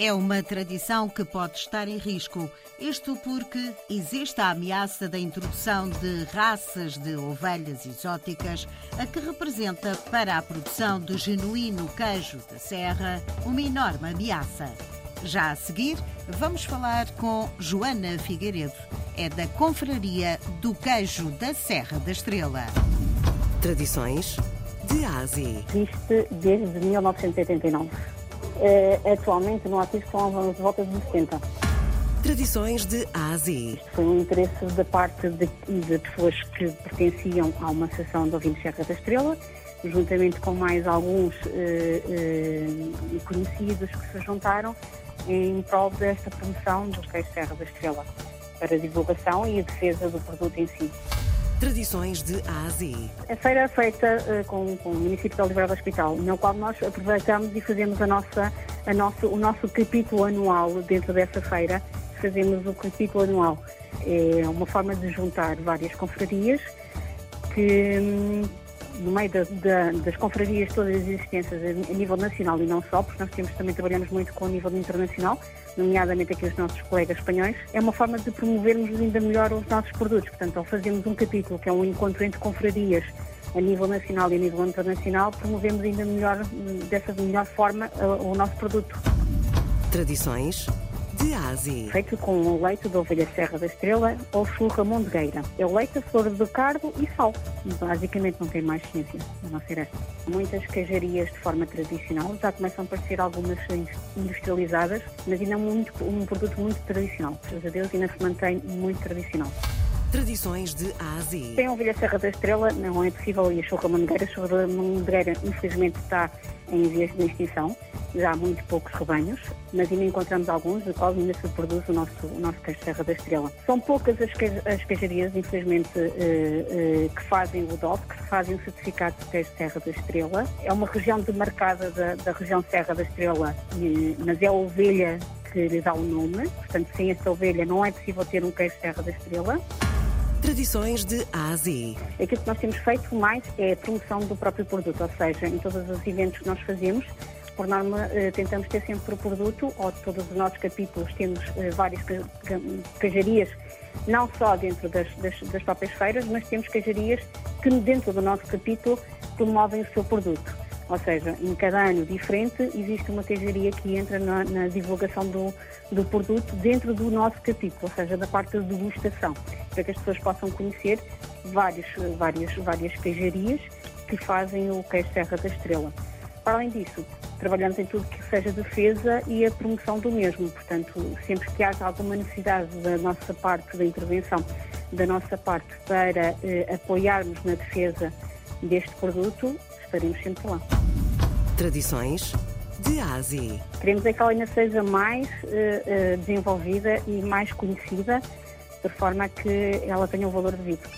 É uma tradição que pode estar em risco. Isto porque existe a ameaça da introdução de raças de ovelhas exóticas, a que representa para a produção do genuíno queijo da serra uma enorme ameaça. Já a seguir, vamos falar com Joana Figueiredo. É da Confraria do Queijo da Serra da Estrela. Tradições de Ásia. Existe desde 1989. Uh, atualmente no ativo são as voltas de 70. Tradições de Ásia. Foi um interesse da parte de, de, pessoas que pertenciam a uma associação de ouvintes Serra da Estrela, juntamente com mais alguns uh, uh, conhecidos que se juntaram em prol desta promoção do queijo Serra da Estrela, para a divulgação e a defesa do produto em si. Tradições de Ásia. A feira é feita uh, com, com, o município de Oliveira do Hospital, no qual nós aproveitamos e fazemos a nossa, a nosso, o nosso capítulo anual dentro dessa feira. Fazemos o capítulo anual. É uma forma de juntar várias confrarias que, hum, no meio da, da, das confrarias todas as existências a, nível nacional e não só, porque nós temos, também trabalhamos muito com o nível internacional, nomeadamente aqui os nossos colegas espanhóis, é uma forma de promovermos ainda melhor os nossos produtos. Portanto, ao fazermos um capítulo que é um encontro entre confrarias a nível nacional e a nível internacional, promovemos ainda melhor, dessa melhor forma, o nosso produto. Tradições de Ásia. Feito com o leite da ovelha Serra da Estrela ou churra mondegueira. É o leite, a flor de cardo e sal. Basicamente não tem mais ciência, a não ser esta. Muitas queijarias de forma tradicional, já começam a aparecer algumas industrializadas, mas ainda é muito, um produto muito tradicional. Graças a Deus ainda se mantém muito tradicional. Tradições de Ásia. Sem a ovelha Serra da Estrela não é possível e a churra mangueira. A churra mangueira, infelizmente, está em vias de extinção. Já há muito poucos rebanhos, mas ainda encontramos alguns, de qual ainda se produz o nosso, o nosso queijo Serra da Estrela. São poucas as, queijo, as queijarias, infelizmente, uh, uh, que fazem o DOP, que fazem o certificado de queijo Serra da Estrela. É uma região demarcada da, da região Serra da Estrela, mas é a ovelha que lhe dá o nome. Portanto, sem essa ovelha não é possível ter um queijo Serra da Estrela. Tradições de Ásia. Aquilo que nós temos feito mais é a promoção do próprio produto, ou seja, em todos os eventos que nós fazemos, por norma, eh, tentamos ter sempre o produto, ou todos os nossos capítulos temos eh, várias queijarias, não só dentro das, das, das próprias feiras, mas temos queijarias que dentro do nosso capítulo promovem o seu produto. Ou seja, em cada ano diferente existe uma queijaria que entra na, na, divulgação do, do produto dentro do nosso capítulo, ou seja, da parte da degustação, para que as pessoas possam conhecer vários, várias, várias queijarias que fazem o queijo Serra da Estrela. Para além disso, trabalhamos em tudo que seja defesa e a promoção do mesmo. Portanto, sempre que haja alguma necessidade da nossa parte, da intervenção da nossa parte para eh, apoiarmos na defesa deste produto, estaremos sempre lá. Tradições de Ásia. Queremos é que ela ainda seja mais uh, desenvolvida e mais conhecida, de forma a que ela tenha um valor devido.